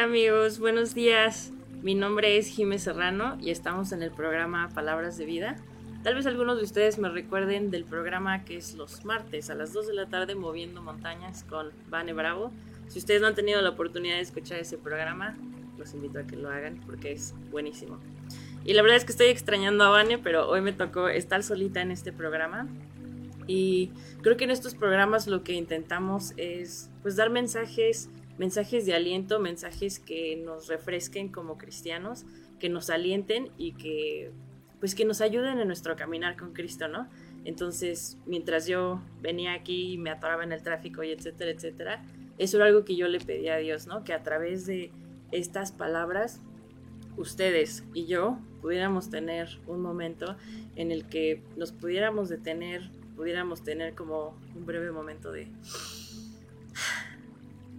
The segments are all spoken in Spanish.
Amigos, buenos días. Mi nombre es Jiménez Serrano y estamos en el programa Palabras de Vida. Tal vez algunos de ustedes me recuerden del programa que es los martes a las 2 de la tarde Moviendo Montañas con Vane Bravo. Si ustedes no han tenido la oportunidad de escuchar ese programa, los invito a que lo hagan porque es buenísimo. Y la verdad es que estoy extrañando a Vane, pero hoy me tocó estar solita en este programa. Y creo que en estos programas lo que intentamos es pues dar mensajes mensajes de aliento, mensajes que nos refresquen como cristianos, que nos alienten y que pues que nos ayuden en nuestro caminar con Cristo, ¿no? Entonces, mientras yo venía aquí y me atoraba en el tráfico y etcétera, etcétera, eso era algo que yo le pedía a Dios, ¿no? Que a través de estas palabras, ustedes y yo pudiéramos tener un momento en el que nos pudiéramos detener, pudiéramos tener como un breve momento de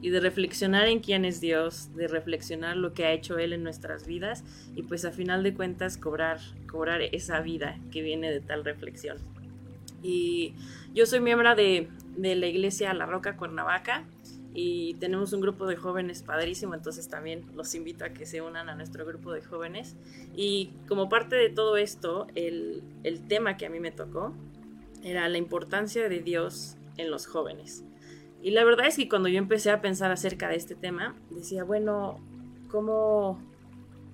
y de reflexionar en quién es Dios, de reflexionar lo que ha hecho Él en nuestras vidas y pues a final de cuentas cobrar, cobrar esa vida que viene de tal reflexión. Y yo soy miembro de, de la iglesia La Roca Cuernavaca y tenemos un grupo de jóvenes padrísimo, entonces también los invito a que se unan a nuestro grupo de jóvenes. Y como parte de todo esto, el, el tema que a mí me tocó era la importancia de Dios en los jóvenes. Y la verdad es que cuando yo empecé a pensar acerca de este tema, decía, bueno, ¿cómo,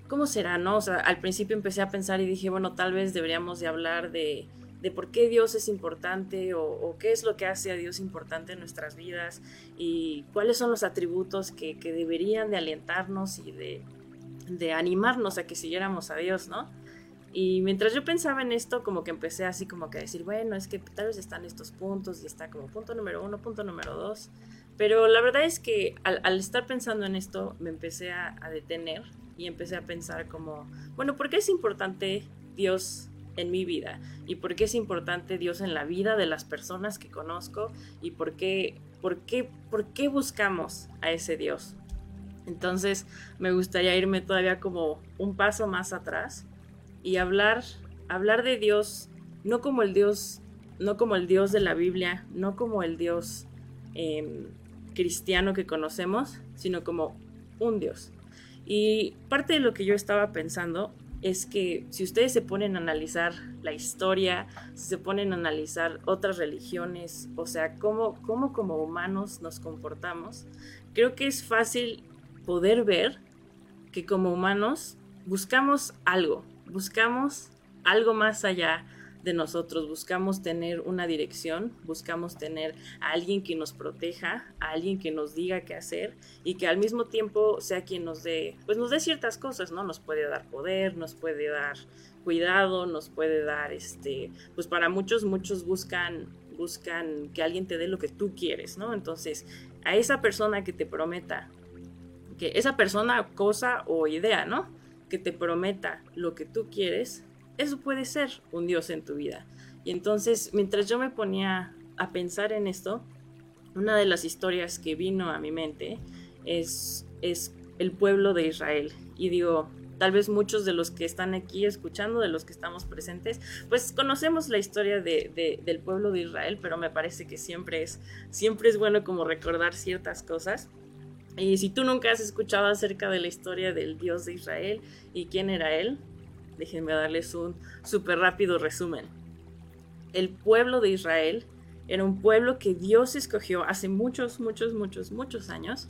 cómo será? ¿no? O sea, al principio empecé a pensar y dije, bueno, tal vez deberíamos de hablar de, de por qué Dios es importante o, qué es lo que hace a Dios importante en nuestras vidas y cuáles son los atributos que, que deberían de alentarnos y de, de animarnos a que siguiéramos a Dios, ¿no? Y mientras yo pensaba en esto, como que empecé así como que a decir, bueno, es que tal vez están estos puntos y está como punto número uno, punto número dos. Pero la verdad es que al, estar pensando en esto, me empecé a, a, detener y empecé a pensar como, bueno, ¿por qué es importante Dios en mi vida? ¿Y por qué es importante Dios en la vida de las personas que conozco? ¿Y por qué, por qué, por qué buscamos a ese Dios? Entonces me gustaría irme todavía como un paso más atrás y hablar, hablar de Dios no como el Dios, no como el Dios de la Biblia, no como el Dios eh, cristiano que conocemos, sino como un Dios. Y parte de lo que yo estaba pensando es que si ustedes se ponen a analizar la historia, si se ponen a analizar otras religiones, o sea, cómo, cómo como humanos nos comportamos, creo que es fácil poder ver que como humanos buscamos algo, buscamos algo más allá de nosotros, buscamos tener una dirección, buscamos tener a alguien que nos proteja, a alguien que nos diga qué hacer y que al mismo tiempo sea quien nos dé, pues nos dé ciertas cosas, ¿no? Nos puede dar poder, nos puede dar cuidado, nos puede dar este, pues para muchos muchos buscan buscan que alguien te dé lo que tú quieres, ¿no? Entonces, a esa persona que te prometa que esa persona, cosa o idea, ¿no? Que te prometa lo que tú quieres, eso puede ser un Dios en tu vida. Y entonces, mientras yo me ponía a pensar en esto, una de las historias que vino a mi mente es, es el pueblo de Israel. Y digo, tal vez muchos de los que están aquí escuchando, de los que estamos presentes, pues conocemos la historia de, de, del pueblo de Israel, pero me parece que siempre es, siempre es bueno como recordar ciertas cosas. Y si tú nunca has escuchado acerca de la historia del Dios de Israel y quién era él, déjenme darles un súper rápido resumen. El pueblo de Israel era un pueblo que Dios escogió hace muchos, muchos, muchos, muchos años.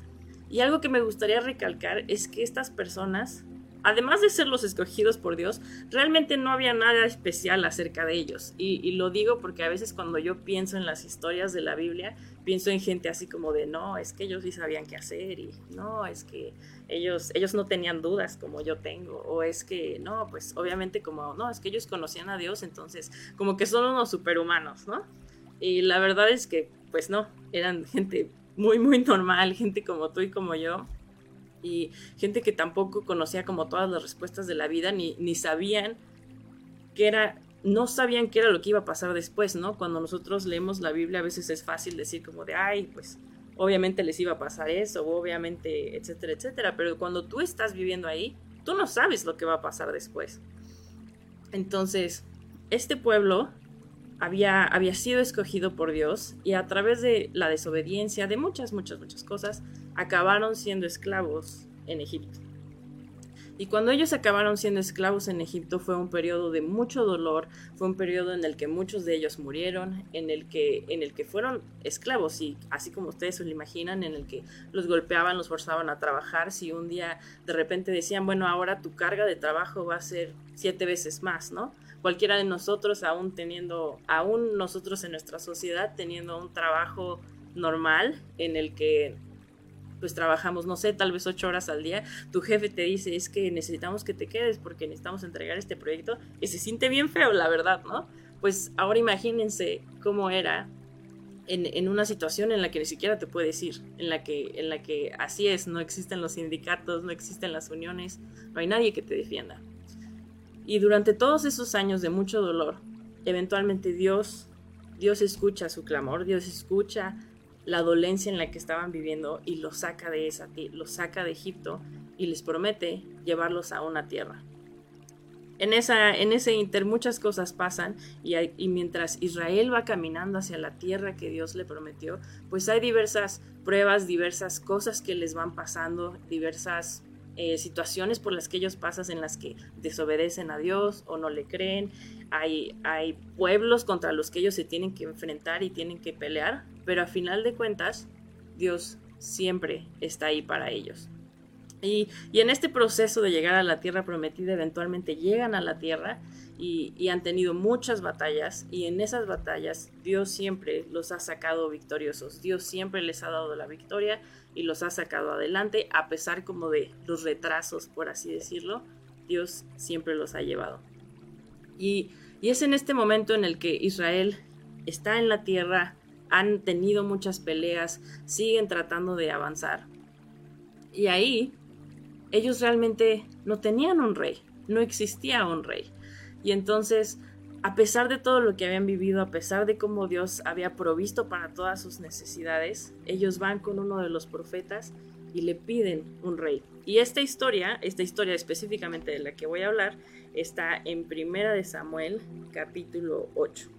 Y algo que me gustaría recalcar es que estas personas, además de ser los escogidos por Dios, realmente no había nada especial acerca de ellos. Y, lo digo porque a veces cuando yo pienso en las historias de la Biblia, pienso en gente así como de, no, es que ellos sí sabían qué hacer y no, es que ellos, ellos no tenían dudas como yo tengo, o es que, no, pues obviamente como, no, es que ellos conocían a Dios, entonces como que son unos superhumanos, ¿no? Y la verdad es que, pues no, eran gente muy, muy normal, gente como tú y como yo, y gente que tampoco conocía como todas las respuestas de la vida, ni, ni sabían que era, no sabían qué era lo que iba a pasar después, ¿no? Cuando nosotros leemos la Biblia a veces es fácil decir como de, ay, pues obviamente les iba a pasar eso, obviamente, etcétera, etcétera, pero cuando tú estás viviendo ahí, tú no sabes lo que va a pasar después. Entonces, este pueblo había, había sido escogido por Dios y a través de la desobediencia, de muchas, muchas, muchas cosas, acabaron siendo esclavos en Egipto. Y cuando ellos acabaron siendo esclavos en Egipto fue un periodo de mucho dolor, fue un periodo en el que muchos de ellos murieron, en el que, en el que fueron esclavos, y así como ustedes se lo imaginan, en el que los golpeaban, los forzaban a trabajar, si un día de repente decían, bueno, ahora tu carga de trabajo va a ser siete veces más, ¿no? cualquiera de nosotros, aún teniendo, aún nosotros en nuestra sociedad, teniendo un trabajo normal en el que pues trabajamos, no sé, tal vez ocho horas al día, tu jefe te dice, es que necesitamos que te quedes porque necesitamos entregar este proyecto, y se siente bien feo, la verdad, ¿no? Pues ahora imagínense cómo era en, en, una situación en la que ni siquiera te puedes ir, en la, que, en la que así es, no existen los sindicatos, no existen las uniones, no hay nadie que te defienda. Y durante todos esos años de mucho dolor, eventualmente Dios, Dios escucha su clamor, Dios escucha la dolencia en la que estaban viviendo y los saca de esa, los saca de Egipto y les promete llevarlos a una tierra. En, esa, en ese inter muchas cosas pasan y, y, mientras Israel va caminando hacia la tierra que Dios le prometió, pues hay diversas pruebas, diversas cosas que les van pasando, diversas eh, situaciones por las que ellos pasan en las que desobedecen a Dios o no le creen. Hay, hay pueblos contra los que ellos se tienen que enfrentar y tienen que pelear, pero a final de cuentas, Dios siempre está ahí para ellos. Y, y, en este proceso de llegar a la tierra prometida, eventualmente llegan a la tierra y, y, han tenido muchas batallas y en esas batallas Dios siempre los ha sacado victoriosos, Dios siempre les ha dado la victoria y los ha sacado adelante a pesar como de los retrasos, por así decirlo, Dios siempre los ha llevado. Y, y es en este momento en el que Israel está en la tierra, han tenido muchas peleas, siguen tratando de avanzar. Y ahí ellos realmente no tenían un rey, no existía un rey. Y entonces a pesar de todo lo que habían vivido, a pesar de cómo Dios había provisto para todas sus necesidades, ellos van con uno de los profetas y le piden un rey. Y esta historia, esta historia específicamente de la que voy a hablar, está en Primera de Samuel, capítulo 8.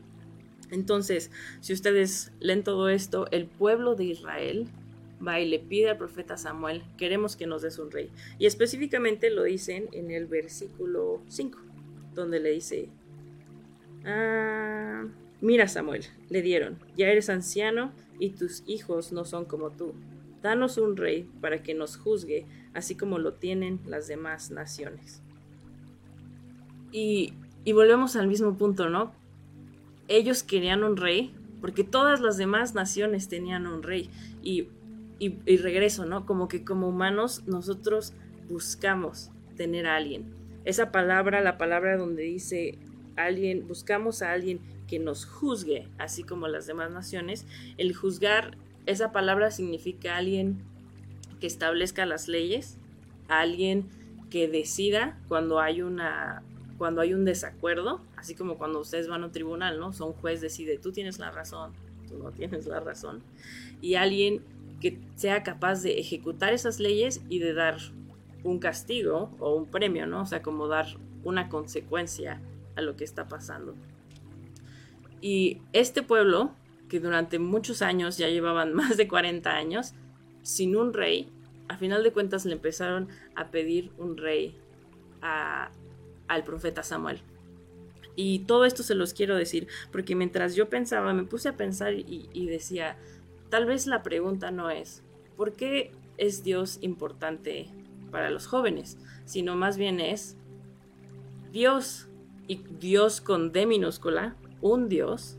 Entonces, si ustedes leen todo esto, el pueblo de Israel va y le pide al profeta Samuel, queremos que nos des un rey. Y específicamente lo dicen en el versículo 5, donde le dice, Ah, mira Samuel, le dieron, ya eres anciano y tus hijos no son como tú. Danos un rey para que nos juzgue, así como lo tienen las demás naciones. Y, y volvemos al mismo punto, ¿no? Ellos querían un rey, porque todas las demás naciones tenían un rey. Y, y, regreso, ¿no? Como que como humanos nosotros buscamos tener a alguien. Esa palabra, la palabra donde dice alguien, buscamos a alguien que nos juzgue, así como las demás naciones. El juzgar, esa palabra significa alguien que establezca las leyes, alguien que decida cuando hay una cuando hay un desacuerdo, así como cuando ustedes van a un tribunal, ¿no? Son juez decide, tú tienes la razón, tú no tienes la razón. Y alguien que sea capaz de ejecutar esas leyes y de dar un castigo o un premio, ¿no? O sea, como dar una consecuencia a lo que está pasando. Y este pueblo, que durante muchos años, ya llevaban más de 40 años, sin un rey, a final de cuentas le empezaron a pedir un rey al profeta Samuel. Y todo esto se los quiero decir, porque mientras yo pensaba, me puse a pensar y, decía, tal vez la pregunta no es, ¿por qué es Dios importante para los jóvenes, sino más bien es Dios y Dios con D minúscula, un Dios,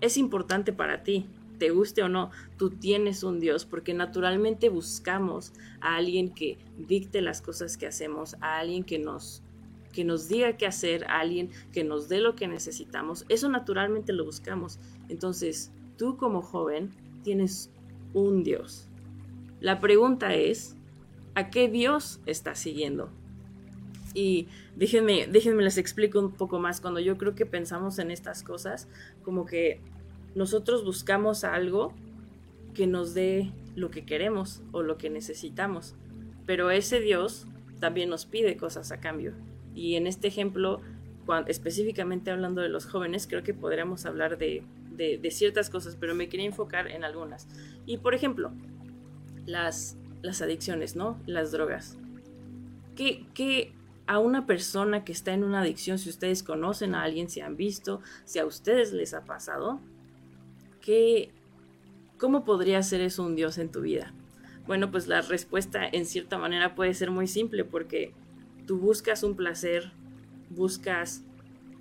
es importante para ti, te guste o no, tú tienes un Dios porque naturalmente buscamos a alguien que dicte las cosas que hacemos, a alguien que nos que nos diga qué hacer, alguien que nos dé lo que necesitamos. Eso naturalmente lo buscamos. Entonces, tú como joven tienes un Dios. La pregunta es, ¿a qué Dios estás siguiendo? Y déjenme, déjenme les explico un poco más. Cuando yo creo que pensamos en estas cosas, como que nosotros buscamos algo que nos dé lo que queremos o lo que necesitamos. Pero ese Dios también nos pide cosas a cambio. Y en este ejemplo, específicamente hablando de los jóvenes, creo que podríamos hablar de, ciertas cosas, pero me quería enfocar en algunas. Y por ejemplo, las, las adicciones, ¿no? Las drogas. ¿Qué, ¿Qué, a una persona que está en una adicción, si ustedes conocen a alguien, si han visto, si a ustedes les ha pasado, ¿cómo podría ser eso un Dios en tu vida? Bueno, pues la respuesta en cierta manera puede ser muy simple porque tú buscas un placer, buscas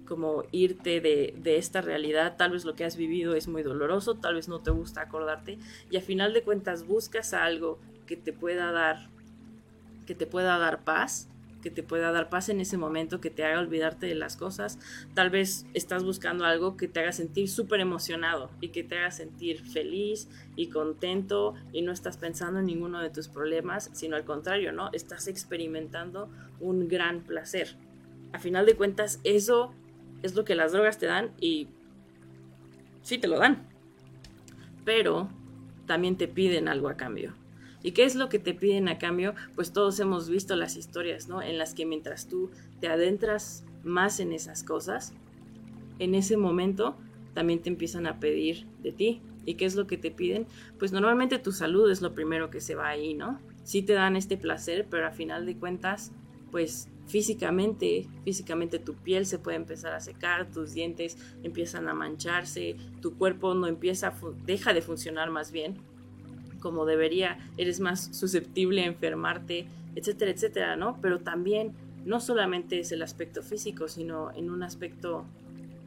como irte de, de, esta realidad, tal vez lo que has vivido es muy doloroso, tal vez no te gusta acordarte y a final de cuentas buscas algo que te pueda dar que te pueda dar paz que te pueda dar paz en ese momento, que te haga olvidarte de las cosas. Tal vez estás buscando algo que te haga sentir súper emocionado y que te haga sentir feliz y contento y no estás pensando en ninguno de tus problemas, sino al contrario, ¿no? Estás experimentando un gran placer. A final de cuentas, eso es lo que las drogas te dan y sí te lo dan. Pero también te piden algo a cambio. ¿Y qué es lo que te piden a cambio? Pues todos hemos visto las historias, ¿no? En las que mientras tú te adentras más en esas cosas, en ese momento también te empiezan a pedir de ti. ¿Y qué es lo que te piden? Pues normalmente tu salud es lo primero que se va ahí, ¿no? Sí te dan este placer, pero a final de cuentas, pues físicamente, físicamente tu piel se puede empezar a secar, tus dientes empiezan a mancharse, tu cuerpo no empieza, deja de funcionar más bien como debería, eres más susceptible a enfermarte, etcétera, etcétera, ¿no? Pero también no solamente es el aspecto físico, sino en un aspecto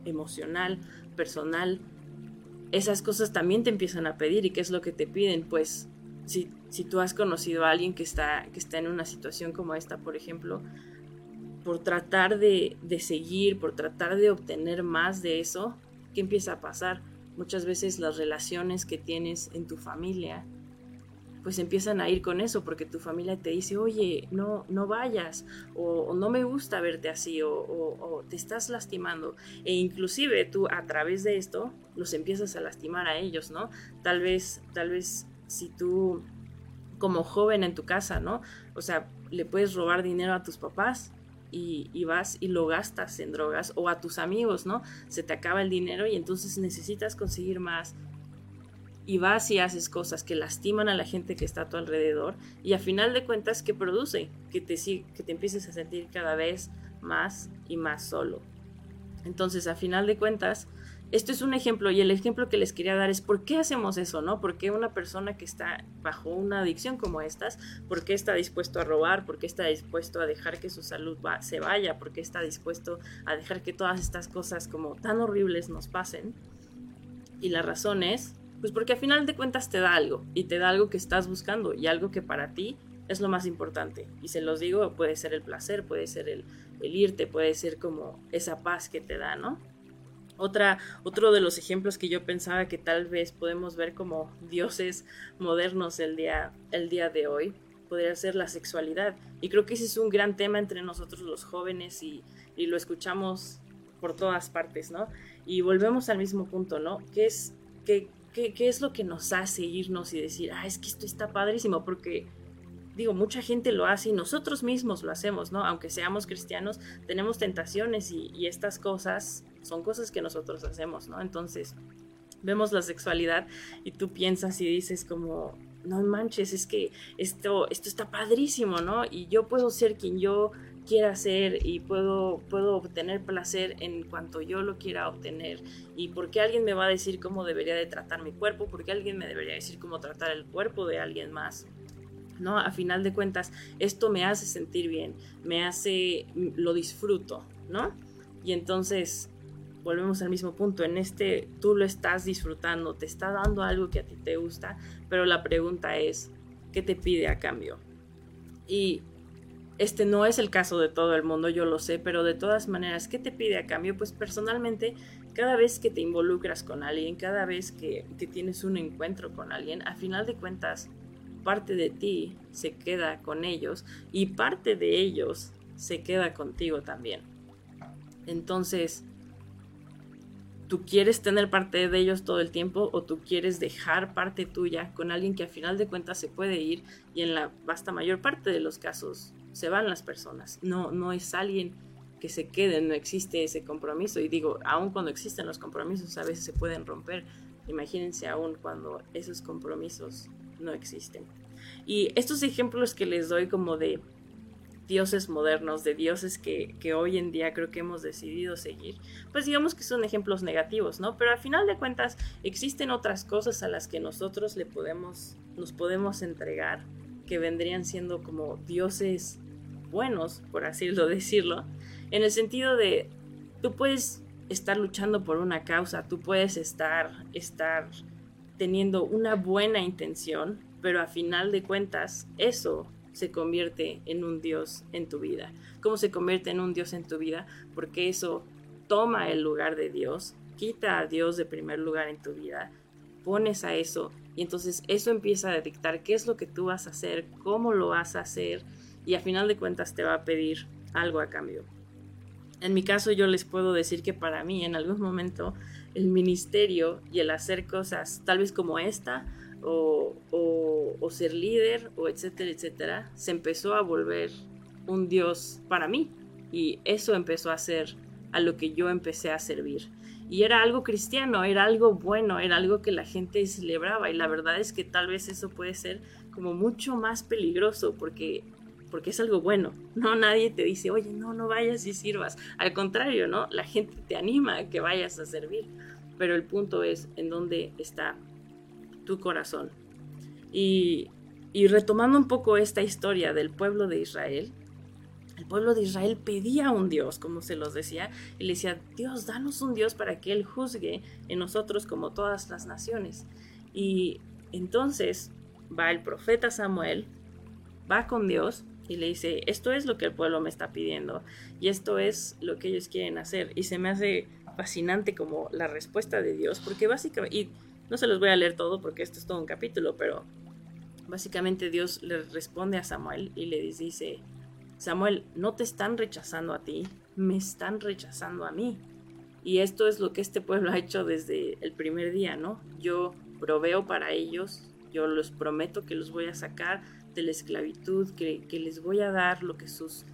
emocional, personal. Esas cosas también te empiezan a pedir y qué es lo que te piden, pues si, si tú has conocido a alguien que está, que está en una situación como esta, por ejemplo, por tratar de, de seguir, por tratar de obtener más de eso, ¿qué empieza a pasar? Muchas veces las relaciones que tienes en tu familia pues empiezan a ir con eso porque tu familia te dice, oye, no, no vayas, o, no me gusta verte así, o, te estás lastimando. E inclusive tú a través de esto los empiezas a lastimar a ellos, ¿no? Tal vez, tal vez si tú como joven en tu casa, ¿no? O sea, le puedes robar dinero a tus papás y, y, vas y lo gastas en drogas o a tus amigos, ¿no? Se te acaba el dinero y entonces necesitas conseguir más y vas y haces cosas que lastiman a la gente que está a tu alrededor y a final de cuentas que produce que te, que te empieces a sentir cada vez más y más solo. Entonces, a final de cuentas, esto es un ejemplo y el ejemplo que les quería dar es por qué hacemos eso, ¿no? ¿Por qué una persona que está bajo una adicción como estas, por qué está dispuesto a robar, por qué está dispuesto a dejar que su salud se vaya, por qué está dispuesto a dejar que todas estas cosas como tan horribles nos pasen? Y la razón es pues porque al final de cuentas te da algo y te da algo que estás buscando y algo que para ti es lo más importante. Y se los digo, puede ser el placer, puede ser el, irte, puede ser como esa paz que te da, ¿no? Otra, otro de los ejemplos que yo pensaba que tal vez podemos ver como dioses modernos el día, el día de hoy podría ser la sexualidad. Y creo que ese es un gran tema entre nosotros los jóvenes y, y lo escuchamos por todas partes, ¿no? Y volvemos al mismo punto, ¿no? ¿Qué es, qué, ¿Qué, es lo que nos hace irnos y decir, ah, es que esto está padrísimo? Porque, digo, mucha gente lo hace y nosotros mismos lo hacemos, ¿no? Aunque seamos cristianos, tenemos tentaciones y, y estas cosas son cosas que nosotros hacemos, ¿no? Entonces, vemos la sexualidad y tú piensas y dices como, no manches, es que esto, esto está padrísimo, ¿no? Y yo puedo ser quien yo quiera hacer y puedo, puedo obtener placer en cuanto yo lo quiera obtener. Y porque alguien me va a decir cómo debería de tratar mi cuerpo, porque alguien me debería decir cómo tratar el cuerpo de alguien más. ¿no? A final de cuentas, esto me hace sentir bien, me hace, lo disfruto, ¿no? Y entonces, volvemos al mismo punto, en este tú lo estás disfrutando, te está dando algo que a ti te gusta, pero la pregunta es, ¿qué te pide a cambio? Y este no es el caso de todo el mundo, yo lo sé, pero de todas maneras, ¿qué te pide a cambio? Pues personalmente, cada vez que te involucras con alguien, cada vez que, tienes un encuentro con alguien, a final de cuentas, parte de ti se queda con ellos y parte de ellos se queda contigo también. Entonces, ¿tú quieres tener parte de ellos todo el tiempo o tú quieres dejar parte tuya con alguien que a final de cuentas se puede ir y en la vasta mayor parte de los casos se van las personas? No, no es alguien que se quede, no existe ese compromiso y digo, aun cuando existen los compromisos a veces se pueden romper. Imagínense aún cuando esos compromisos no existen. Y estos ejemplos que les doy como de dioses modernos, de dioses que, hoy en día creo que hemos decidido seguir, pues digamos que son ejemplos negativos, ¿no? Pero al final de cuentas existen otras cosas a las que nosotros le podemos, nos podemos entregar, que vendrían siendo como dioses buenos, por así decirlo, en el sentido de, tú puedes estar luchando por una causa, tú puedes estar, estar teniendo una buena intención, pero a final de cuentas eso se convierte en un Dios en tu vida. ¿Cómo se convierte en un Dios en tu vida? Porque eso toma el lugar de Dios, quita a Dios de primer lugar en tu vida, pones a eso y entonces eso empieza a dictar qué es lo que tú vas a hacer, cómo lo vas a hacer y a final de cuentas te va a pedir algo a cambio. En mi caso yo les puedo decir que para mí en algún momento el ministerio y el hacer cosas tal vez como esta o, ser líder o etcétera, etcétera, se empezó a volver un Dios para mí y eso empezó a ser a lo que yo empecé a servir. Y era algo cristiano, era algo bueno, era algo que la gente celebraba y la verdad es que tal vez eso puede ser como mucho más peligroso porque porque es algo bueno. No nadie te dice, "Oye, no, no vayas y sirvas." Al contrario, ¿no? La gente te anima a que vayas a servir. Pero el punto es en dónde está tu corazón. Y, y retomando un poco esta historia del pueblo de Israel, el pueblo de Israel pedía a un Dios, como se los decía, y le decía, Dios, danos un Dios para que Él juzgue en nosotros como todas las naciones. Y entonces va el profeta Samuel, va con Dios y le dice, esto es lo que el pueblo me está pidiendo y esto es lo que ellos quieren hacer. Y se me hace fascinante como la respuesta de Dios, porque básicamente, no se los voy a leer todo porque esto es todo un capítulo, pero básicamente Dios le responde a Samuel y le dice, Samuel, no te están rechazando a ti, me están rechazando a mí. Y esto es lo que este pueblo ha hecho desde el primer día, ¿no? Yo proveo para ellos, yo les prometo que los voy a sacar de la esclavitud, que, les voy a dar lo que sus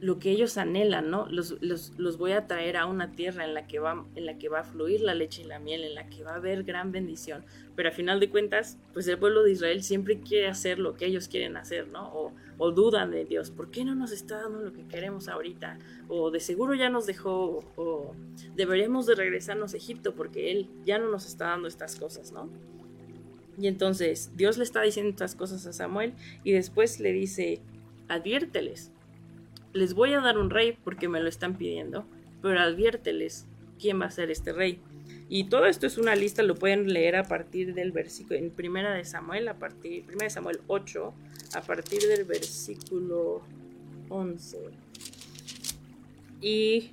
lo que ellos anhelan, ¿no? Los, los, voy a traer a una tierra en la, que va, en la que va a fluir la leche y la miel, en la que va a haber gran bendición. Pero a final de cuentas, pues el pueblo de Israel siempre quiere hacer lo que ellos quieren hacer, ¿no? O, o dudan de Dios. ¿Por qué no nos está dando lo que queremos ahorita? O de seguro ya nos dejó, o deberíamos de regresarnos a Egipto porque Él ya no nos está dando estas cosas, ¿no? Y entonces Dios le está diciendo estas cosas a Samuel y después le dice, adviérteles les voy a dar un rey porque me lo están pidiendo, pero adviérteles quién va a ser este rey. Y todo esto es una lista, lo pueden leer a partir del versículo, en primera de Samuel, a partir, primera de Samuel 8, a partir del versículo 11. Y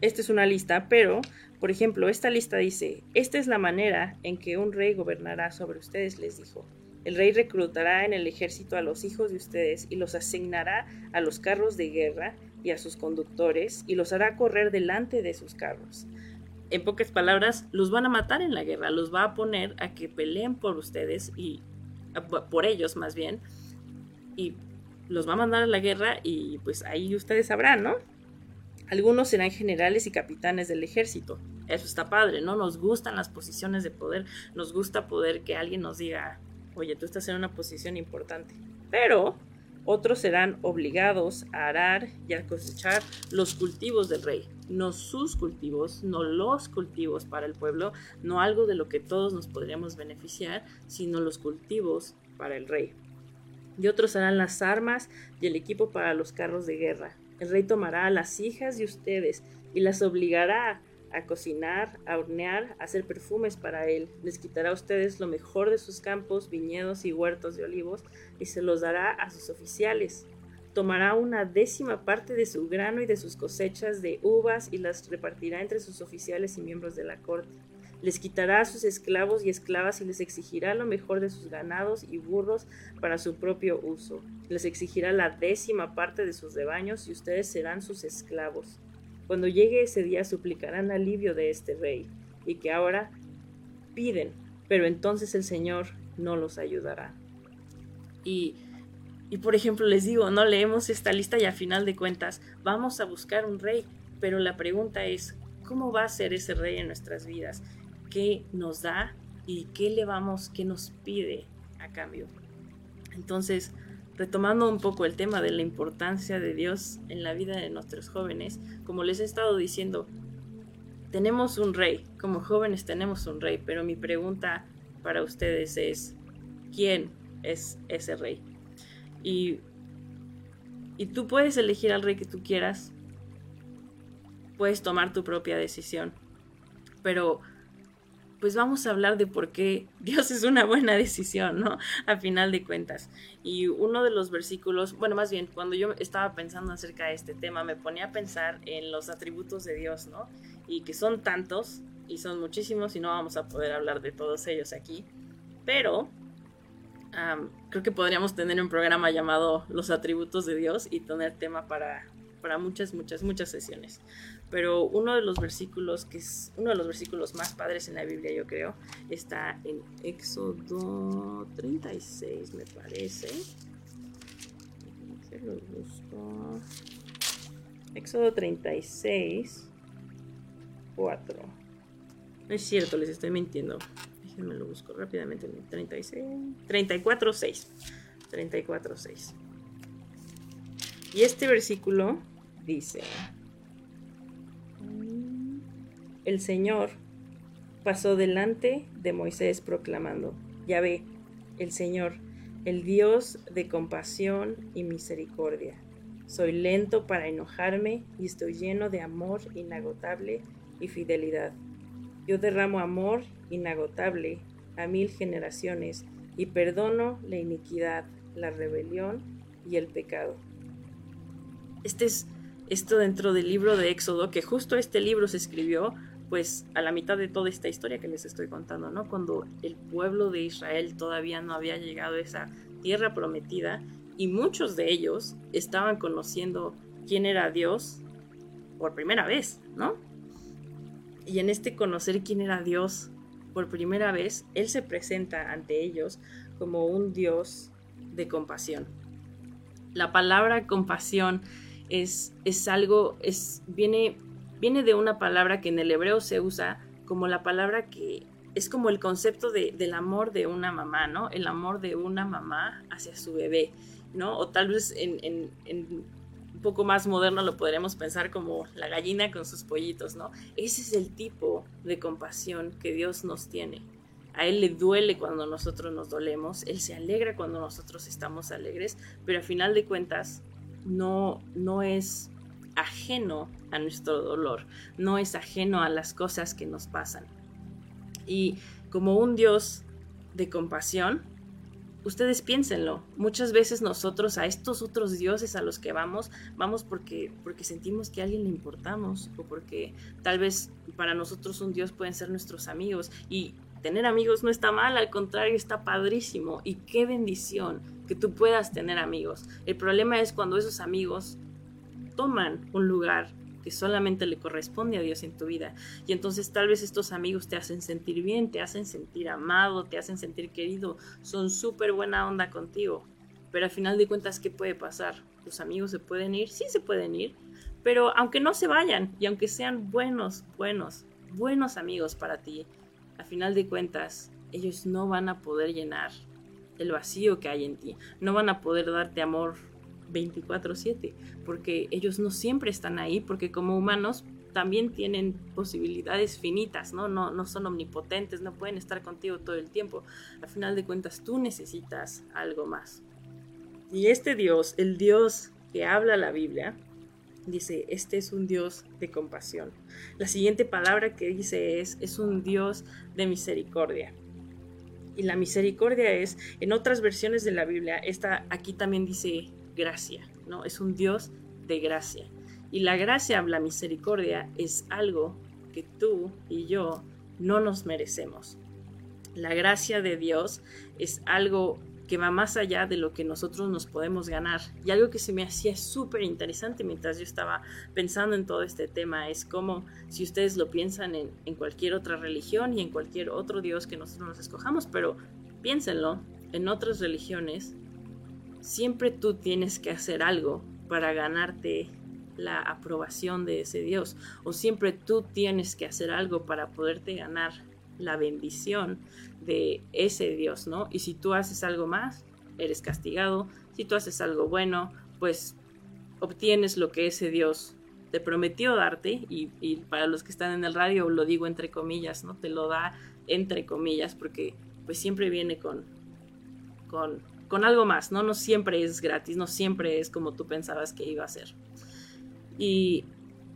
esta es una lista, pero, por ejemplo, esta lista dice, esta es la manera en que un rey gobernará sobre ustedes, les dijo. El rey reclutará en el ejército a los hijos de ustedes y los asignará a los carros de guerra y a sus conductores y los hará correr delante de sus carros. En pocas palabras, los van a matar en la guerra, los va a poner a que peleen por ustedes y por ellos más bien y los va a mandar a la guerra y pues ahí ustedes sabrán, ¿no? Algunos serán generales y capitanes del ejército. Eso está padre, ¿no? Nos gustan las posiciones de poder, nos gusta poder que alguien nos diga, oye, tú estás en una posición importante. Pero otros serán obligados a arar y a cosechar los cultivos del rey, no sus cultivos, no los cultivos para el pueblo, no algo de lo que todos nos podríamos beneficiar, sino los cultivos para el rey. Y otros harán las armas y el equipo para los carros de guerra. El rey tomará a las hijas de ustedes y las obligará a cocinar, a hornear, a hacer perfumes para él. Les quitará a ustedes lo mejor de sus campos, viñedos y huertos de olivos y se los dará a sus oficiales. Tomará una décima parte de su grano y de sus cosechas de uvas y las repartirá entre sus oficiales y miembros de la corte. Les quitará a sus esclavos y esclavas y les exigirá lo mejor de sus ganados y burros para su propio uso. Les exigirá la décima parte de sus rebaños y ustedes serán sus esclavos. Cuando llegue ese día suplicarán alivio de este rey, y que ahora piden, pero entonces el Señor no los ayudará. Y, y por ejemplo les digo, no leemos esta lista y a final de cuentas vamos a buscar un rey, pero la pregunta es, ¿cómo va a ser ese rey en nuestras vidas? Qué nos da y qué le vamos, qué nos pide a cambio. Entonces, retomando un poco el tema de la importancia de Dios en la vida de nuestros jóvenes, como les he estado diciendo, tenemos un rey, como jóvenes tenemos un rey, pero mi pregunta para ustedes es, ¿quién es ese rey? Y, y tú puedes elegir al rey que tú quieras, puedes tomar tu propia decisión, pero pues vamos a hablar de por qué Dios es una buena decisión, ¿no? A final de cuentas. Y uno de los versículos, bueno, más bien, cuando yo estaba pensando acerca de este tema, me ponía a pensar en los atributos de Dios, ¿no? Y que son tantos, y son muchísimos, y no vamos a poder hablar de todos ellos aquí. Pero creo que podríamos tener un programa llamado Los atributos de Dios y tener tema para, para muchas, muchas, muchas sesiones. Pero uno de los versículos, que es uno de los versículos más padres en la Biblia, yo creo, está en Éxodo 36, me parece. Se lo busco. Éxodo 36, 4. No es cierto, les estoy mintiendo. Déjenme lo busco rápidamente. 36, 34, 6. 34, 6. Y este versículo dice, el Señor pasó delante de Moisés proclamando, ya ve, el Señor, el Dios de compasión y misericordia. Soy lento para enojarme y estoy lleno de amor inagotable y fidelidad. Yo derramo amor inagotable a mil generaciones y perdono la iniquidad, la rebelión y el pecado. Este es esto dentro del libro de Éxodo, que justo este libro se escribió pues a la mitad de toda esta historia que les estoy contando, ¿no? Cuando el pueblo de Israel todavía no había llegado a esa tierra prometida y muchos de ellos estaban conociendo quién era Dios por primera vez, ¿no? Y en este conocer quién era Dios por primera vez, Él se presenta ante ellos como un Dios de compasión. La palabra compasión es, es algo, es, viene, viene de una palabra que en el hebreo se usa como la palabra que es como el concepto de, del amor de una mamá, ¿no? El amor de una mamá hacia su bebé, ¿no? O tal vez en, en, un poco más moderno lo podremos pensar como la gallina con sus pollitos, ¿no? Ese es el tipo de compasión que Dios nos tiene. A Él le duele cuando nosotros nos dolemos, Él se alegra cuando nosotros estamos alegres, pero a final de cuentas no, no es ajeno a nuestro dolor, no es ajeno a las cosas que nos pasan. Y como un Dios de compasión, ustedes piénsenlo, muchas veces nosotros a estos otros dioses a los que vamos, vamos porque, porque sentimos que a alguien le importamos o porque tal vez para nosotros un Dios pueden ser nuestros amigos y tener amigos no está mal, al contrario, está padrísimo y qué bendición que tú puedas tener amigos. El problema es cuando esos amigos toman un lugar que solamente le corresponde a Dios en tu vida. Y entonces tal vez estos amigos te hacen sentir bien, te hacen sentir amado, te hacen sentir querido, son súper buena onda contigo. Pero al final de cuentas, ¿qué puede pasar? ¿Los amigos se pueden ir? Sí se pueden ir, pero aunque no se vayan y aunque sean buenos, buenos, buenos amigos para ti, a final de cuentas, ellos no van a poder llenar el vacío que hay en ti. No van a poder darte amor 24/7, porque ellos no siempre están ahí, porque como humanos también tienen posibilidades finitas, ¿no? No, no son omnipotentes, no pueden estar contigo todo el tiempo. A final de cuentas, tú necesitas algo más. Y este Dios, el Dios que habla la Biblia, dice, este es un Dios de compasión. La siguiente palabra que dice es, es un Dios de misericordia. Y la misericordia es, en otras versiones de la Biblia, esta aquí también dice gracia, ¿no? Es un Dios de gracia. Y la gracia, la misericordia, es algo que tú y yo no nos merecemos. La gracia de Dios es algo que va más allá de lo que nosotros nos podemos ganar. Y algo que se me hacía súper interesante mientras yo estaba pensando en todo este tema es como si ustedes lo piensan en, en, cualquier otra religión y en cualquier otro Dios que nosotros nos escojamos, pero piénsenlo, en otras religiones siempre tú tienes que hacer algo para ganarte la aprobación de ese Dios o siempre tú tienes que hacer algo para poderte ganar la bendición de ese Dios, ¿no? Y si tú haces algo más, eres castigado. Si tú haces algo bueno, pues obtienes lo que ese Dios te prometió darte y, para los que están en el radio lo digo entre comillas, ¿no? Te lo da entre comillas porque pues siempre viene con, con, con algo más, ¿no? No siempre es gratis, no siempre es como tú pensabas que iba a ser. Y,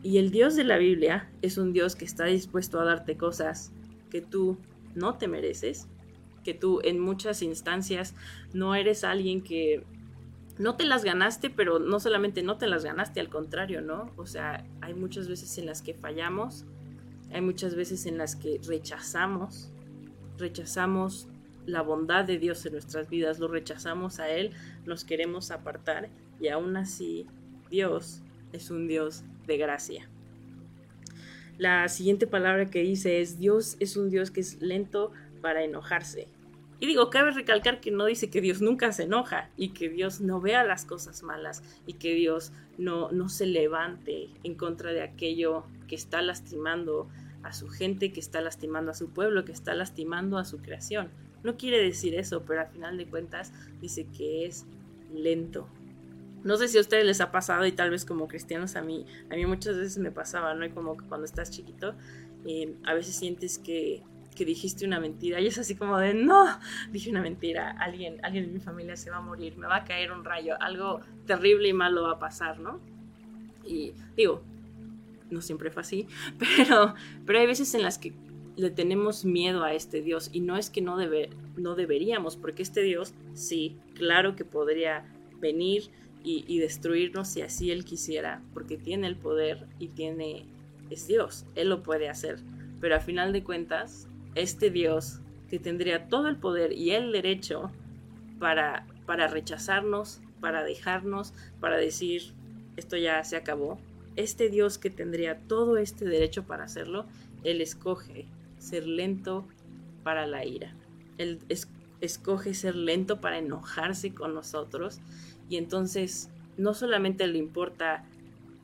y el Dios de la Biblia es un Dios que está dispuesto a darte cosas que tú no te mereces, que tú en muchas instancias no eres alguien que no te las ganaste, pero no solamente no te las ganaste, al contrario, ¿no? O sea, hay muchas veces en las que fallamos, hay muchas veces en las que rechazamos, rechazamos la bondad de Dios en nuestras vidas, lo rechazamos a Él, nos queremos apartar y aún así Dios es un Dios de gracia. La siguiente palabra que dice es Dios es un Dios que es lento para enojarse. Y digo, cabe recalcar que no dice que Dios nunca se enoja y que Dios no vea las cosas malas y que Dios no, no se levante en contra de aquello que está lastimando a su gente, que está lastimando a su pueblo, que está lastimando a su creación. No quiere decir eso, pero al final de cuentas dice que es lento, no sé si a ustedes les ha pasado y tal vez como cristianos a mí, a mí muchas veces me pasaba, ¿no? Y como que cuando estás chiquito, eh, a veces sientes que, que, dijiste una mentira y es así como de, no, dije una mentira, alguien, alguien de mi familia se va a morir, me va a caer un rayo, algo terrible y malo va a pasar, ¿no? Y digo, no siempre fue así, pero, pero hay veces en las que le tenemos miedo a este Dios y no es que no, debe, no deberíamos, porque este Dios sí, claro que podría venir y, destruirnos si así Él quisiera, porque tiene el poder y tiene, es Dios, Él lo puede hacer. Pero a final de cuentas, este Dios que tendría todo el poder y el derecho para, para rechazarnos, para dejarnos, para decir, esto ya se acabó, este Dios que tendría todo este derecho para hacerlo, Él escoge ser lento para la ira. Él escoge ser lento para enojarse con nosotros y entonces no solamente le importa,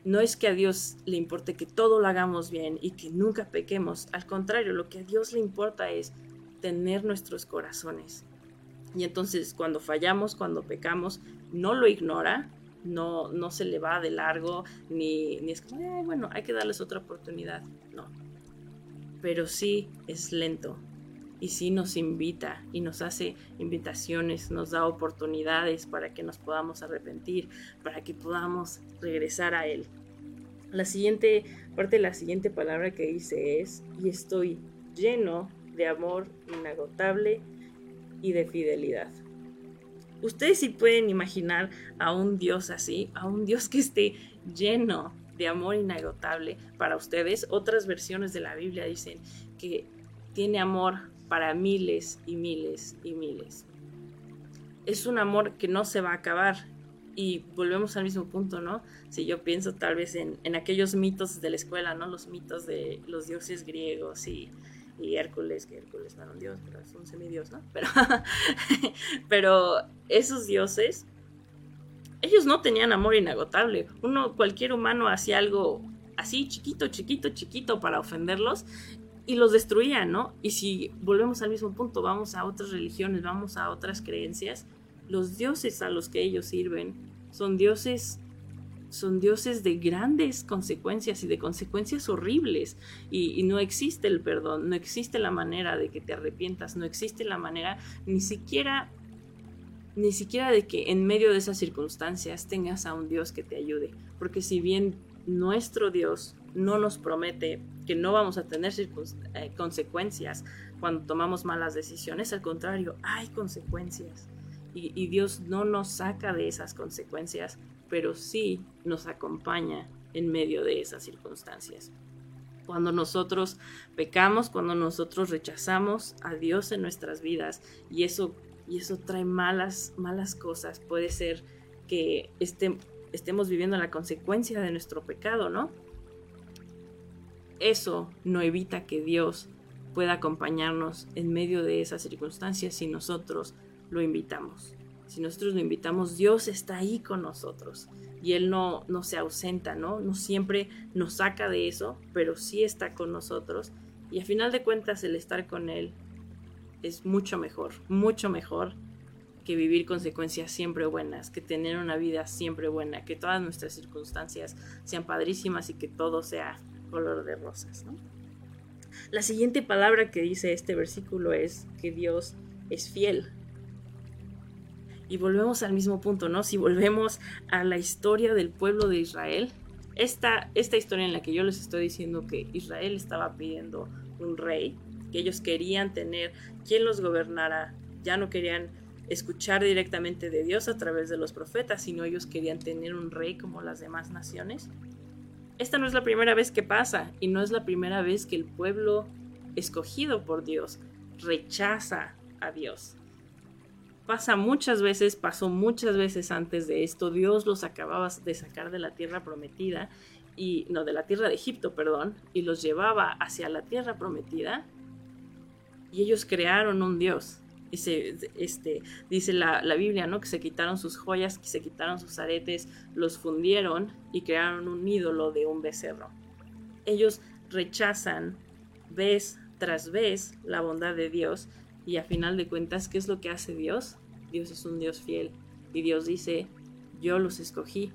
no es que a Dios le importe que todo lo hagamos bien y que nunca pequemos, al contrario, lo que a Dios le importa es tener nuestros corazones. Y entonces cuando fallamos, cuando pecamos, no lo ignora, no, no se le va de largo, ni, ni es como, bueno, hay que darles otra oportunidad. No. Pero sí es lento, y sí nos invita y nos hace invitaciones, nos da oportunidades para que nos podamos arrepentir, para que podamos regresar a Él. La siguiente parte, la siguiente palabra que dice es, y estoy lleno de amor inagotable y de fidelidad. Ustedes sí pueden imaginar a un Dios así, a un Dios que esté lleno de amor inagotable para ustedes. Otras versiones de la Biblia dicen que tiene amor para miles y miles y miles. Es un amor que no se va a acabar. Y volvemos al mismo punto, ¿no? Si yo pienso tal vez en, aquellos mitos de la escuela, ¿no? Los mitos de los dioses griegos y, Hércules, que Hércules no era un dios, pero es un semidios, ¿no? Pero, pero esos dioses, ellos no tenían amor inagotable. Uno, cualquier humano hacía algo así chiquito, chiquito, chiquito para ofenderlos y los destruían, ¿no? Y si volvemos al mismo punto, vamos a otras religiones, vamos a otras creencias, los dioses a los que ellos sirven son dioses son dioses de grandes consecuencias y de consecuencias horribles y, y, no existe el perdón, no existe la manera de que te arrepientas, no existe la manera ni siquiera ni siquiera de que en medio de esas circunstancias tengas a un Dios que te ayude, porque si bien nuestro Dios no nos promete que no vamos a tener eh, consecuencias cuando tomamos malas decisiones, al contrario, hay consecuencias. y, Dios no nos saca de esas consecuencias, pero sí nos acompaña en medio de esas circunstancias. Cuando nosotros pecamos, cuando nosotros rechazamos a Dios en nuestras vidas y eso y eso trae malas, malas cosas. Puede ser que estemos viviendo la consecuencia de nuestro pecado, ¿no? Eso no evita que Dios pueda acompañarnos en medio de esas circunstancias si nosotros lo invitamos. Si nosotros lo invitamos, Dios está ahí con nosotros y Él no, no se ausenta, ¿no? No siempre nos saca de eso, pero sí está con nosotros y a final de cuentas el estar con Él es mucho mejor, mucho mejor que vivir consecuencias siempre buenas, que tener una vida siempre buena, que todas nuestras circunstancias sean padrísimas y que todo sea color de rosas. La siguiente palabra que dice este versículo es que Dios es fiel. Y volvemos al mismo punto, ¿no? Si volvemos a la historia del pueblo de Israel, esta, esta historia en la que yo les estoy diciendo que Israel estaba pidiendo un rey, que ellos querían tener quien los gobernara, ya no querían escuchar directamente de Dios a través de los profetas, sino ellos querían tener un rey como las demás naciones. Esta no es la primera vez que pasa y no es la primera vez que el pueblo escogido por Dios rechaza a Dios. Pasa muchas veces, pasó muchas veces antes de esto, Dios los acababa de sacar de la tierra prometida y no de la tierra de Egipto, perdón, y los llevaba hacia la tierra prometida y ellos crearon un dios. Y este, dice la, la, Biblia, ¿no? Que se quitaron sus joyas, que se quitaron sus aretes, los fundieron y crearon un ídolo de un becerro. Ellos rechazan vez tras vez la bondad de Dios y a final de cuentas, ¿qué es lo que hace Dios? Dios es un Dios fiel y Dios dice, yo los escogí,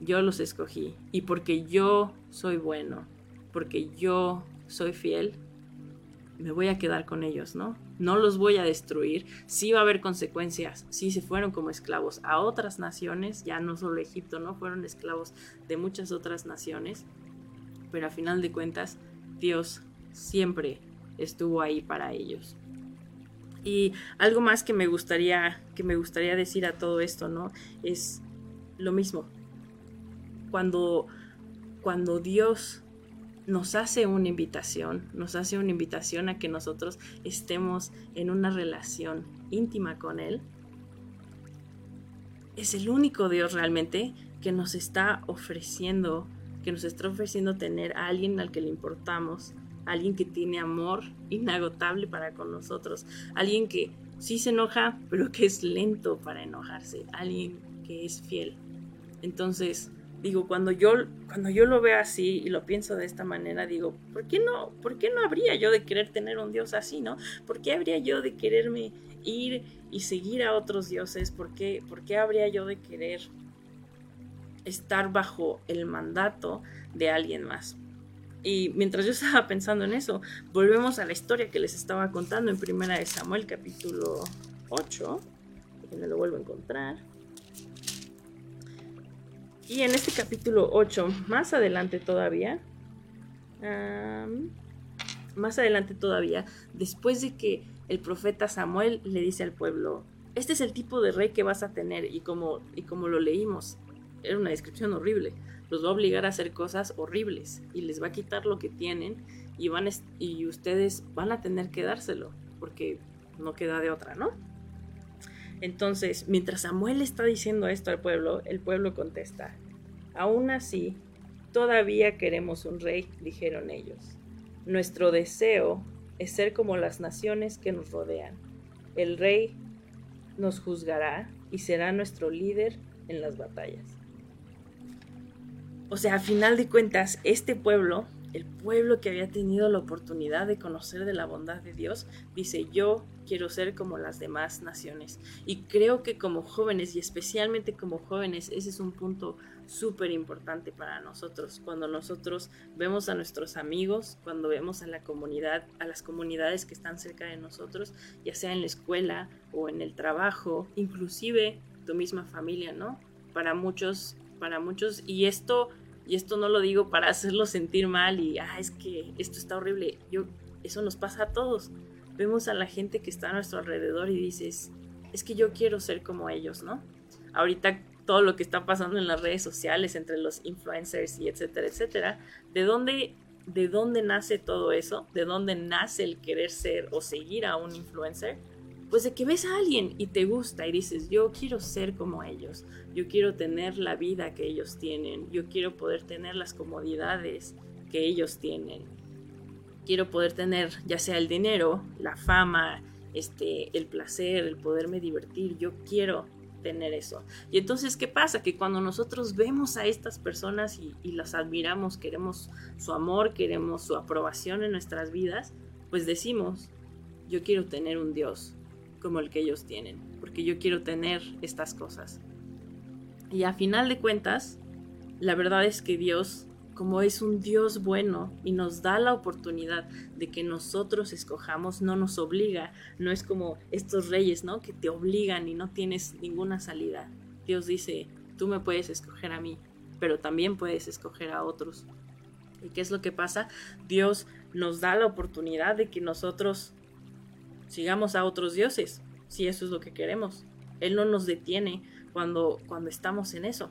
yo los escogí y porque yo soy bueno, porque yo soy fiel, me voy a quedar con ellos, ¿no? No los voy a destruir, sí va a haber consecuencias, sí se fueron como esclavos a otras naciones, ya no solo Egipto, ¿no? Fueron esclavos de muchas otras naciones, pero a final de cuentas Dios siempre estuvo ahí para ellos. Y algo más que me gustaría que me gustaría decir a todo esto, ¿no? Es lo mismo. Cuando cuando Dios nos hace una invitación, nos hace una invitación a que nosotros estemos en una relación íntima con Él. Es el único Dios realmente que nos está ofreciendo, que nos está ofreciendo tener a alguien al que le importamos, alguien que tiene amor inagotable para con nosotros, alguien que sí se enoja, pero que es lento para enojarse, alguien que es fiel. Entonces, digo, cuando yo, cuando yo lo veo así y lo pienso de esta manera, digo, ¿por qué no, por qué no habría yo de querer tener un Dios así, no? ¿Por qué habría yo de quererme ir y seguir a otros dioses? ¿Por qué, por qué habría yo de querer estar bajo el mandato de alguien más? Y mientras yo estaba pensando en eso, volvemos a la historia que les estaba contando en Primera de Samuel capítulo 8, que me lo vuelvo a encontrar. Y en este capítulo 8, más adelante todavía, más adelante todavía, después de que el profeta Samuel le dice al pueblo, este es el tipo de rey que vas a tener, y como, y como lo leímos, era una descripción horrible, los va a obligar a hacer cosas horribles y les va a quitar lo que tienen y, van y ustedes van a tener que dárselo, porque no queda de otra, ¿no? Entonces, mientras Samuel está diciendo esto al pueblo, el pueblo contesta, aún así, todavía queremos un rey, dijeron ellos. Nuestro deseo es ser como las naciones que nos rodean. El rey nos juzgará y será nuestro líder en las batallas. O sea, a final de cuentas, este pueblo el pueblo que había tenido la oportunidad de conocer de la bondad de Dios, dice, yo quiero ser como las demás naciones. Y creo que como jóvenes, y especialmente como jóvenes, ese es un punto súper importante para nosotros. Cuando nosotros vemos a nuestros amigos, cuando vemos a la comunidad, a las comunidades que están cerca de nosotros, ya sea en la escuela o en el trabajo, inclusive tu misma familia, ¿no? Para muchos, para muchos, y esto y esto no lo digo para hacerlo sentir mal y, ah, es que esto está horrible. Yo, eso nos pasa a todos. Vemos a la gente que está a nuestro alrededor y dices, es que yo quiero ser como ellos, ¿no? Ahorita todo lo que está pasando en las redes sociales entre los influencers y etcétera, etcétera, ¿de dónde, de dónde nace todo eso? ¿De dónde nace el querer ser o seguir a un influencer? pues de que ves a alguien y te gusta y dices, yo quiero ser como ellos, yo quiero tener la vida que ellos tienen, yo quiero poder tener las comodidades que ellos tienen, quiero poder tener ya sea el dinero, la fama, este, el placer, el poderme divertir, yo quiero tener eso. Y entonces, ¿qué pasa? Que cuando nosotros vemos a estas personas y, las admiramos, queremos su amor, queremos su aprobación en nuestras vidas, pues decimos, yo quiero tener un Dios, como el que ellos tienen, porque yo quiero tener estas cosas. Y a final de cuentas, la verdad es que Dios, como es un Dios bueno y nos da la oportunidad de que nosotros escojamos, no nos obliga, no es como estos reyes, ¿no? Que te obligan y no tienes ninguna salida. Dios dice, tú me puedes escoger a mí, pero también puedes escoger a otros. ¿Y qué es lo que pasa? Dios nos da la oportunidad de que nosotros sigamos a otros dioses, si eso es lo que queremos. Él no nos detiene cuando, cuando estamos en eso.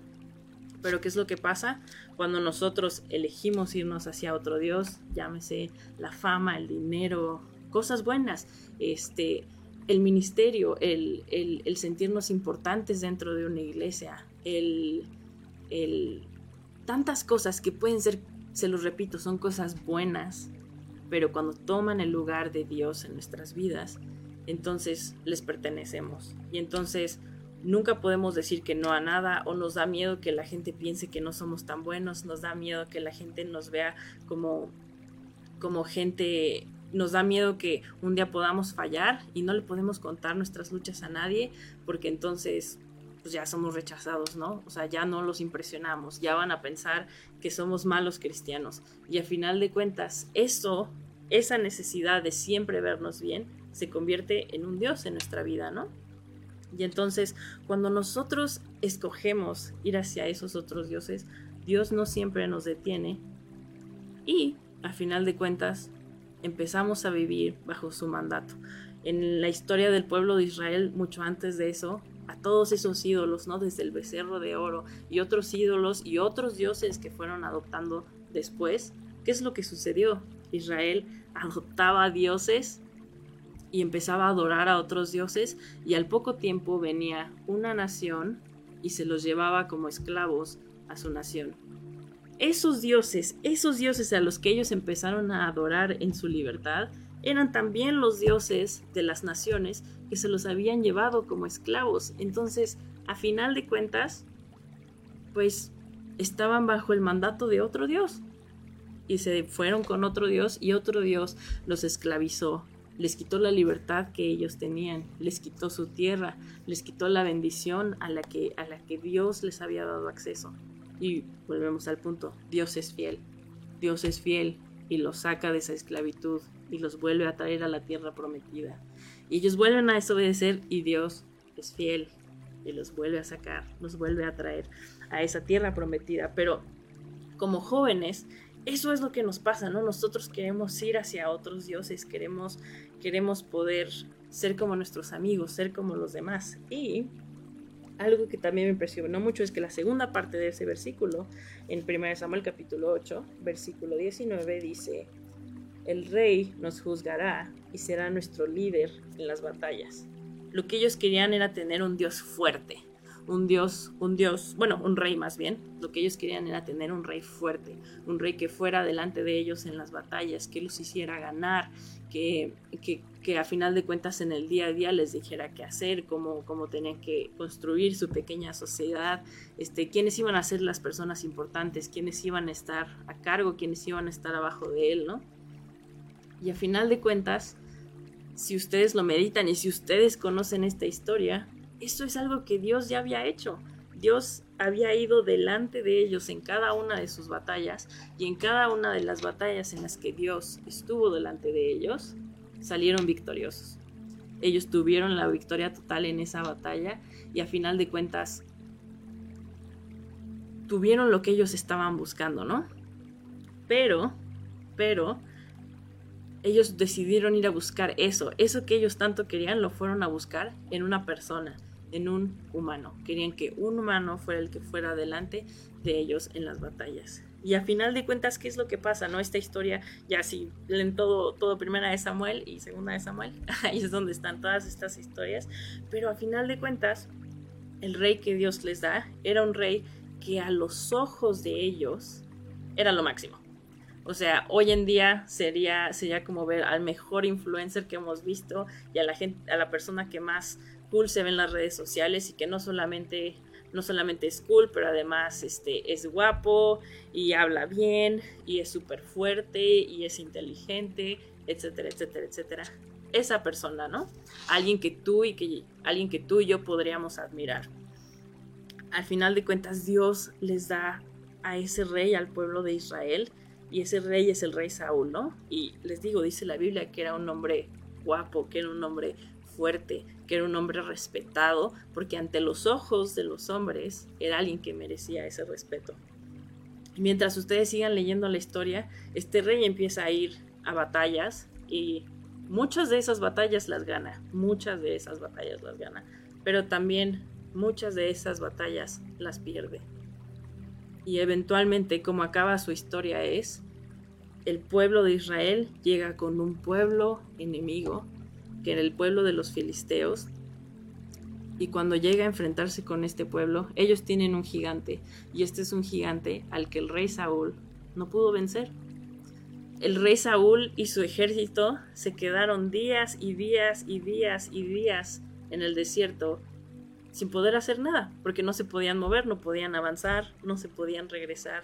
Pero ¿qué es lo que pasa? Cuando nosotros elegimos irnos hacia otro Dios, llámese la fama, el dinero, cosas buenas, este, el ministerio, el, el, sentirnos importantes dentro de una iglesia, el, el, tantas cosas que pueden ser, se los repito, son cosas buenas, pero cuando toman el lugar de Dios en nuestras vidas, entonces les pertenecemos. Y entonces nunca podemos decir que no a nada o nos da miedo que la gente piense que no somos tan buenos, nos da miedo que la gente nos vea como, como gente, nos da miedo que un día podamos fallar y no le podemos contar nuestras luchas a nadie porque entonces pues ya somos rechazados, ¿no? O sea, ya no los impresionamos, ya van a pensar que somos malos cristianos. Y a final de cuentas, eso, esa necesidad de siempre vernos bien, se convierte en un Dios en nuestra vida, ¿no? Y entonces, cuando nosotros escogemos ir hacia esos otros dioses, Dios no siempre nos detiene y, a final de cuentas, empezamos a vivir bajo su mandato. En la historia del pueblo de Israel, mucho antes de eso, a todos esos ídolos, ¿no? Desde el becerro de oro y otros ídolos y otros dioses que fueron adoptando después. ¿Qué es lo que sucedió? Israel adoptaba dioses y empezaba a adorar a otros dioses y al poco tiempo venía una nación y se los llevaba como esclavos a su nación. Esos dioses, esos dioses a los que ellos empezaron a adorar en su libertad, eran también los dioses de las naciones que se los habían llevado como esclavos. Entonces, a final de cuentas, pues estaban bajo el mandato de otro dios. Y se fueron con otro dios y otro dios los esclavizó. Les quitó la libertad que ellos tenían, les quitó su tierra, les quitó la bendición a la que, a la que Dios les había dado acceso. Y volvemos al punto, Dios es fiel. Dios es fiel y los saca de esa esclavitud y los vuelve a traer a la tierra prometida. Y ellos vuelven a desobedecer y Dios es fiel y los vuelve a sacar, los vuelve a traer a esa tierra prometida. Pero como jóvenes, eso es lo que nos pasa, ¿no? Nosotros queremos ir hacia otros dioses, queremos, queremos poder ser como nuestros amigos, ser como los demás. Y algo que también me impresionó mucho es que la segunda parte de ese versículo, en 1 Samuel capítulo 8, versículo 19, dice, el rey nos juzgará y será nuestro líder en las batallas. Lo que ellos querían era tener un Dios fuerte, un dios, un dios, bueno, un rey más bien. Lo que ellos querían era tener un rey fuerte, un rey que fuera delante de ellos en las batallas, que los hiciera ganar, que, que, a final de cuentas en el día a día les dijera qué hacer, cómo, cómo tenían que construir su pequeña sociedad, este, quiénes iban a ser las personas importantes, quiénes iban a estar a cargo, quiénes iban a estar abajo de él, ¿no? Y a final de cuentas, si ustedes lo meditan y si ustedes conocen esta historia, eso es algo que Dios ya había hecho. Dios había ido delante de ellos en cada una de sus batallas y en cada una de las batallas en las que Dios estuvo delante de ellos, salieron victoriosos. Ellos tuvieron la victoria total en esa batalla y a final de cuentas tuvieron lo que ellos estaban buscando, ¿no? Pero, pero, ellos decidieron ir a buscar eso, eso que ellos tanto querían, lo fueron a buscar en una persona en un humano. Querían que un humano fuera el que fuera delante de ellos en las batallas. Y a final de cuentas, ¿qué es lo que pasa? ¿No? Esta historia, ya si leen todo, todo primera de Samuel y segunda de Samuel, ahí es donde están todas estas historias. Pero a final de cuentas, el rey que Dios les da era un rey que a los ojos de ellos era lo máximo. O sea, hoy en día sería, sería como ver al mejor influencer que hemos visto y a la gente, a la persona que más cool se ve en las redes sociales y que no solamente no solamente es cool, pero además este, es guapo y habla bien y es súper fuerte y es inteligente, etcétera, etcétera, etcétera. Esa persona, ¿no? Alguien que tú y que alguien que tú y yo podríamos admirar. Al final de cuentas Dios les da a ese rey al pueblo de Israel y ese rey es el rey Saúl, ¿no? Y les digo, dice la Biblia que era un hombre guapo, que era un hombre fuerte, que era un hombre respetado, porque ante los ojos de los hombres era alguien que merecía ese respeto. mientras ustedes sigan leyendo la historia, este rey empieza a ir a batallas y muchas de esas batallas las gana, muchas de esas batallas las gana, pero también muchas de esas batallas las pierde. Y eventualmente, como acaba su historia, es el pueblo de Israel llega con un pueblo enemigo que era el pueblo de los filisteos. Y cuando llega a enfrentarse con este pueblo, ellos tienen un gigante, y este es un gigante al que el rey Saúl no pudo vencer. El rey Saúl y su ejército se quedaron días y días y días y días en el desierto sin poder hacer nada, porque no se podían mover, no podían avanzar, no se podían regresar,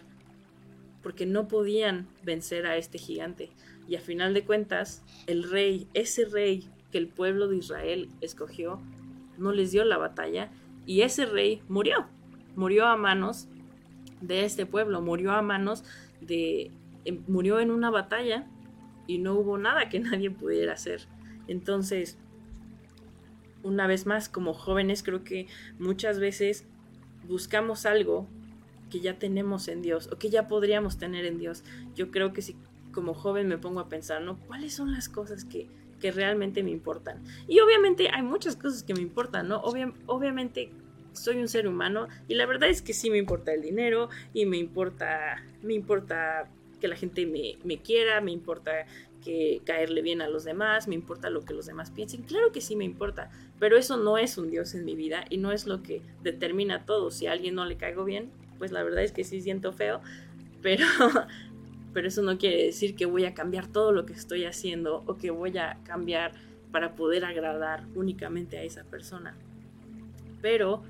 porque no podían vencer a este gigante. Y a final de cuentas, el rey, ese rey el pueblo de Israel escogió no les dio la batalla y ese rey murió, murió a manos de este pueblo, murió a manos de, em, murió en una batalla y no hubo nada que nadie pudiera hacer. Entonces, una vez más, como jóvenes, creo que muchas veces buscamos algo que ya tenemos en Dios o que ya podríamos tener en Dios. Yo creo que si como joven me pongo a pensar, ¿no? ¿Cuáles son las cosas que, que realmente me importan. Y obviamente hay muchas cosas que me importan, ¿no? obviamente soy un ser humano y la verdad es que sí me importa el dinero y me importa, me importa que la gente me, me quiera, me importa que caerle bien a los demás, me importa lo que los demás piensen. Claro que sí me importa, pero eso no es un Dios en mi vida y no es lo que determina todo. Si a alguien no le caigo bien, pues la verdad es que sí siento feo, pero pero eso no quiere decir que voy a cambiar todo lo que estoy haciendo o que voy a cambiar para poder agradar únicamente a esa persona. Pero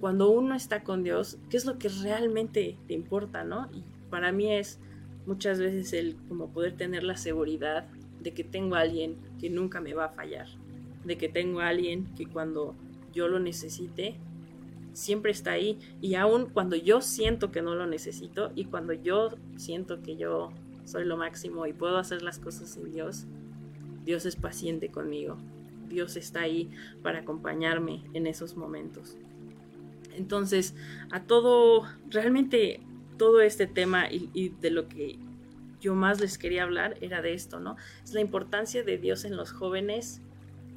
cuando uno está con Dios, ¿qué es lo que realmente te importa, no? Y para mí es muchas veces el como poder tener la seguridad de que tengo a alguien que nunca me va a fallar, de que tengo a alguien que cuando yo lo necesite siempre está ahí y aun cuando yo siento que no lo necesito y cuando yo siento que yo soy lo máximo y puedo hacer las cosas sin Dios, Dios es paciente conmigo. Dios está ahí para acompañarme en esos momentos. Entonces, a todo, realmente todo este tema y, y, de lo que yo más les quería hablar era de esto, ¿no? Es la importancia de Dios en los jóvenes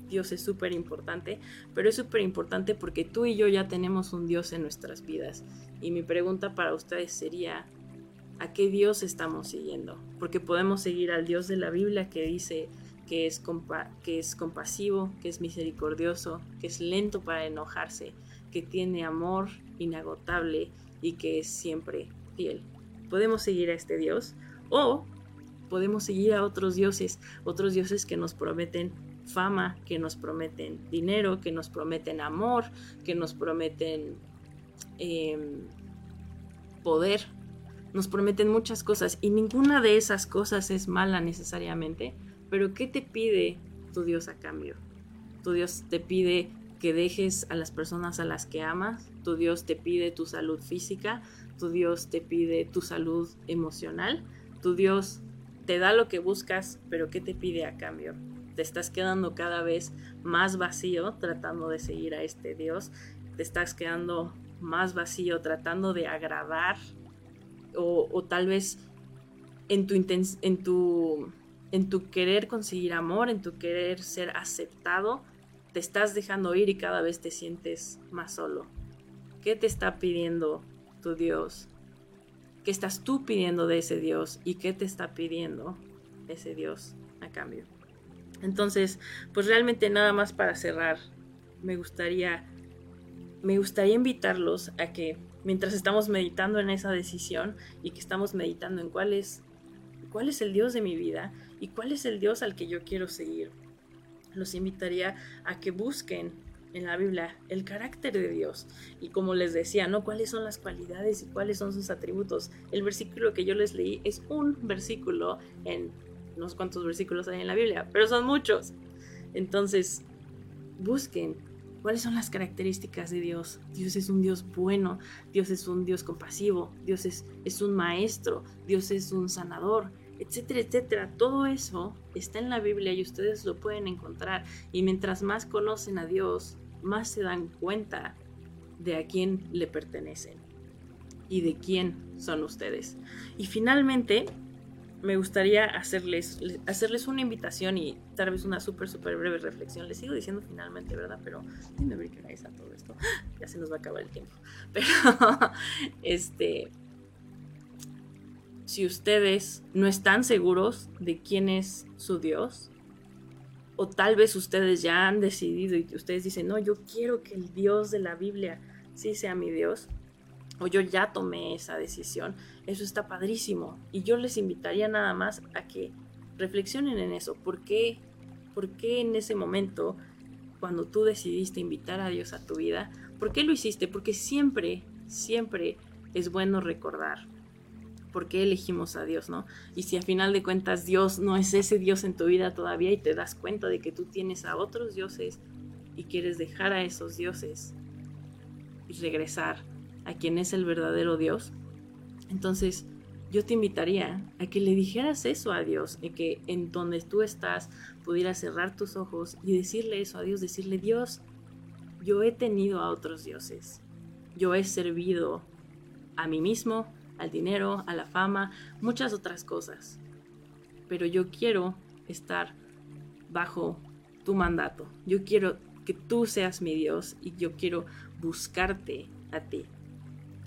Dios es súper importante, pero es súper importante porque tú y yo ya tenemos un Dios en nuestras vidas. Y mi pregunta para ustedes sería, ¿a qué Dios estamos siguiendo? Porque podemos seguir al Dios de la Biblia que dice que es, que es compasivo, que es misericordioso, que es lento para enojarse, que tiene amor inagotable y que es siempre fiel. Podemos seguir a este Dios o podemos seguir a otros dioses, otros dioses que nos prometen fama, que nos prometen dinero, que nos prometen amor, que nos prometen em, poder, nos prometen muchas cosas y ninguna de esas cosas es mala necesariamente, pero ¿qué te pide tu Dios a cambio? Tu Dios te pide que dejes a las personas a las que amas, tu Dios te pide tu salud física, tu Dios te pide tu salud emocional, tu Dios te da lo que buscas, pero ¿qué te pide a cambio? Te estás quedando cada vez más vacío tratando de seguir a este Dios, te estás quedando más vacío tratando de agradar o, tal vez en tu, en, tu, en tu querer conseguir amor, en tu querer ser aceptado, te estás dejando ir y cada vez te sientes más solo. ¿Qué te está pidiendo tu Dios? ¿Qué estás tú pidiendo de ese Dios? ¿Y qué te está pidiendo ese Dios a cambio? Entonces, pues realmente nada más para cerrar, me gustaría, me gustaría invitarlos a que mientras estamos meditando en esa decisión y que estamos meditando en cuál es, cuál es el Dios de mi vida y cuál es el Dios al que yo quiero seguir, los invitaría a que busquen en la Biblia el carácter de Dios y como les decía, ¿no? ¿Cuáles son las cualidades y cuáles son sus atributos? El versículo que yo les leí es un versículo en no sé cuántos versículos hay en la Biblia, pero son muchos. Entonces, busquen cuáles son las características de Dios. Dios es un Dios bueno, Dios es un Dios compasivo, Dios es, es un maestro, Dios es un sanador, etcétera, etcétera. Todo eso está en la Biblia y ustedes lo pueden encontrar. Y mientras más conocen a Dios, más se dan cuenta de a quién le pertenecen y de quién son ustedes. Y finalmente, me gustaría hacerles, hacerles una invitación y tal vez una súper, súper breve reflexión. Les sigo diciendo finalmente, ¿verdad? Pero dime ver a todo esto. Ya se nos va a acabar el tiempo. Pero, este, si ustedes no están seguros de quién es su Dios, o tal vez ustedes ya han decidido y ustedes dicen, no, yo quiero que el Dios de la Biblia sí sea mi Dios, o yo ya tomé esa decisión, eso está padrísimo. Y yo les invitaría nada más a que reflexionen en eso. ¿Por qué, ¿Por qué en ese momento, cuando tú decidiste invitar a Dios a tu vida, por qué lo hiciste? Porque siempre, siempre es bueno recordar por qué elegimos a Dios, ¿no? Y si a final de cuentas Dios no es ese Dios en tu vida todavía y te das cuenta de que tú tienes a otros dioses y quieres dejar a esos dioses y regresar a quien es el verdadero Dios, entonces yo te invitaría a que le dijeras eso a Dios, y que en donde tú estás pudieras cerrar tus ojos y decirle eso a Dios, decirle, Dios, yo he tenido a otros dioses, yo he servido a mí mismo, al dinero, a la fama, muchas otras cosas. Pero yo quiero estar bajo tu mandato. Yo quiero que tú seas mi Dios y yo quiero buscarte a ti.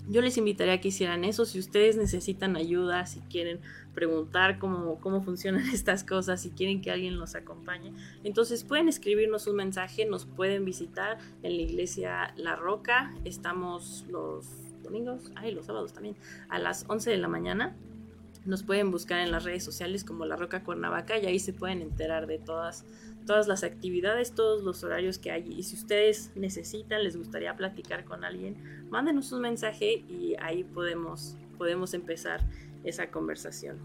Yo les invitaría a que hicieran eso. Si ustedes necesitan ayuda, si quieren preguntar cómo, cómo funcionan estas cosas, si quieren que alguien los acompañe, entonces pueden escribirnos un mensaje, nos pueden visitar en la iglesia La Roca. Estamos los domingos, ay, los sábados también, a las 11 de la mañana. Nos pueden buscar en las redes sociales como La Roca Cuernavaca y ahí se pueden enterar de todas, todas las actividades, todos los horarios que hay. Y si ustedes necesitan, les gustaría platicar con alguien, mándenos un mensaje y ahí podemos, podemos empezar esa conversación.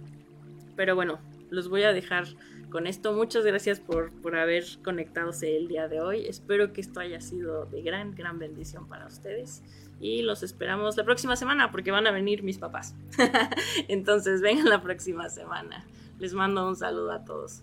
Pero bueno, los voy a dejar con esto. Muchas gracias por, por haber conectadose el día de hoy. Espero que esto haya sido de gran, gran bendición para ustedes y los esperamos la próxima semana porque van a venir mis papás. Entonces vengan la próxima semana. Les mando un saludo a todos.